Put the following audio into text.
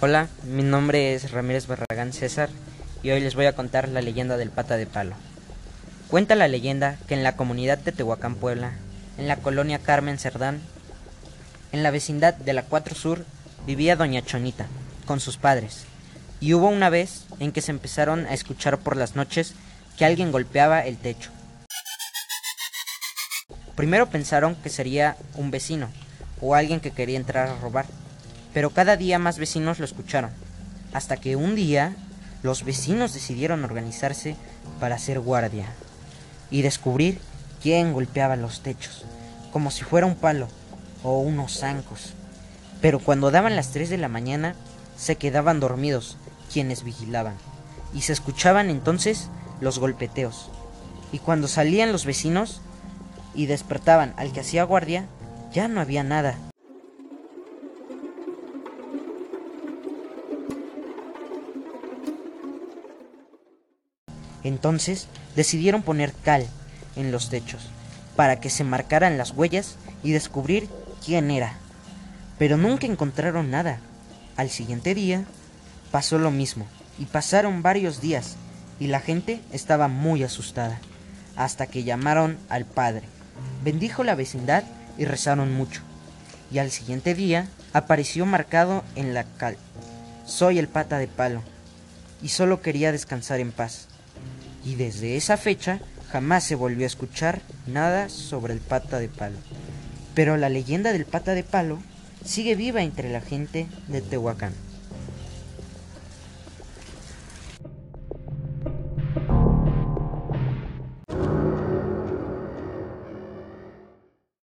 Hola, mi nombre es Ramírez Barragán César y hoy les voy a contar la leyenda del pata de palo. Cuenta la leyenda que en la comunidad de Tehuacán, Puebla, en la colonia Carmen Cerdán, en la vecindad de la 4 Sur, vivía doña Chonita con sus padres. Y hubo una vez en que se empezaron a escuchar por las noches que alguien golpeaba el techo. Primero pensaron que sería un vecino o alguien que quería entrar a robar, pero cada día más vecinos lo escucharon, hasta que un día los vecinos decidieron organizarse para hacer guardia y descubrir quién golpeaba los techos, como si fuera un palo o unos zancos. Pero cuando daban las 3 de la mañana, se quedaban dormidos quienes vigilaban, y se escuchaban entonces los golpeteos. Y cuando salían los vecinos y despertaban al que hacía guardia, ya no había nada. Entonces decidieron poner cal en los techos para que se marcaran las huellas y descubrir quién era. Pero nunca encontraron nada. Al siguiente día pasó lo mismo y pasaron varios días y la gente estaba muy asustada hasta que llamaron al padre. Bendijo la vecindad y rezaron mucho. Y al siguiente día apareció marcado en la cal. Soy el pata de palo y solo quería descansar en paz. Y desde esa fecha jamás se volvió a escuchar nada sobre el pata de palo. Pero la leyenda del pata de palo sigue viva entre la gente de Tehuacán.